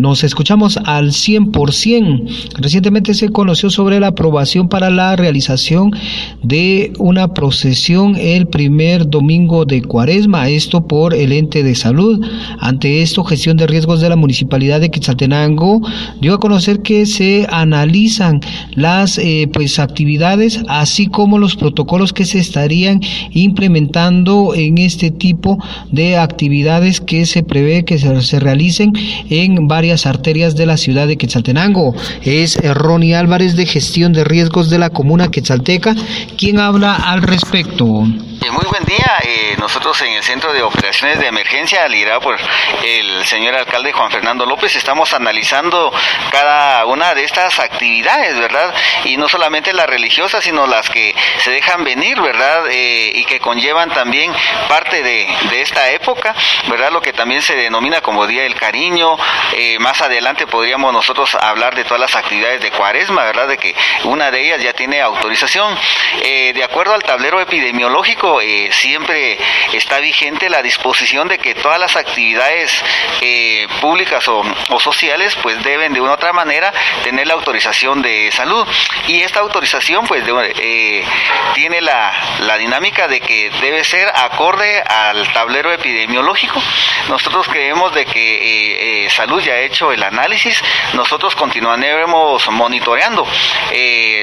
nos escuchamos al 100%. Recientemente se conoció sobre la aprobación para la realización de una procesión el primer domingo de cuaresma, esto por el ente de salud. Ante esto, gestión de riesgos de la municipalidad de Quetzaltenango dio a conocer que se analizan las eh, pues actividades así como los protocolos que se estarían implementando en este tipo de actividades que se prevé que se, se realicen en varias arterias de la ciudad de Quetzaltenango. Es Ronnie Álvarez de Gestión de Riesgos de la Comuna Quetzalteca quien habla al respecto. Eh, muy buen día. Eh, nosotros en el Centro de Operaciones de Emergencia, liderado por el señor alcalde Juan Fernando López, estamos analizando cada una de estas actividades, ¿verdad? Y no solamente las religiosas, sino las que se dejan venir, ¿verdad? Eh, y que conllevan también parte de, de, esta época, ¿verdad? Lo que también se denomina como Día del Cariño. más adelante podríamos nosotros hablar de todas las actividades de Cuaresma, ¿verdad? De que una de ellas ya tiene autorización. de acuerdo al tablero epidemiológico, eh, siempre está vigente la disposición de que todas las actividades eh, públicas o, sociales pues deben de una u otra manera tener la autorización de salud y esta autorización pues eh, tiene la, la dinámica de que debe ser acorde al tablero epidemiológico. Nosotros creemos de que salud ya ha hecho el análisis, nosotros continuaremos monitoreando.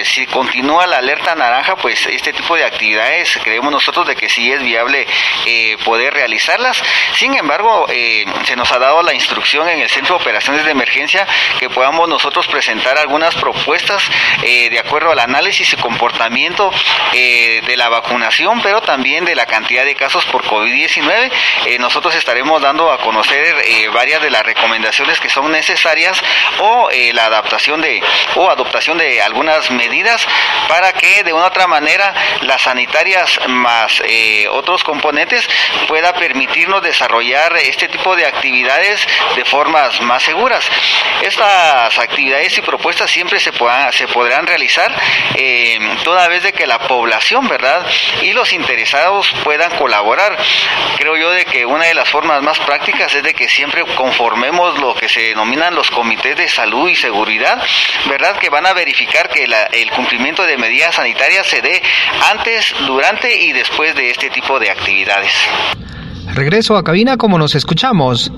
si continúa la alerta naranja, pues este tipo de actividades creemos nosotros de que sí es viable eh, poder realizarlas. Sin embargo, eh, se nos ha dado la instrucción en el Centro de Operaciones de Emergencia que podamos nosotros presentar algunas propuestas eh, de acuerdo al análisis y comportamiento de la vacunación, pero también de la cantidad de casos por COVID-19. nosotros estaremos dando a conocer varias de las recomendaciones que son necesarias o la adaptación de o adoptación de algunas medidas para que de una otra manera las sanitarias más eh, otros componentes pueda permitirnos desarrollar este tipo de actividades de formas más seguras. Estas actividades y propuestas siempre se, puedan, se podrán realizar eh, toda vez de que la población, ¿verdad? Y los interesados puedan colaborar. Creo yo de que una de las formas más prácticas es de que siempre conformemos lo que se denominan los comités de salud y seguridad, ¿verdad? Que van a verificar que el cumplimiento de medidas sanitarias se dé antes, durante y después de este tipo de actividades. Regreso a cabina como nos escuchamos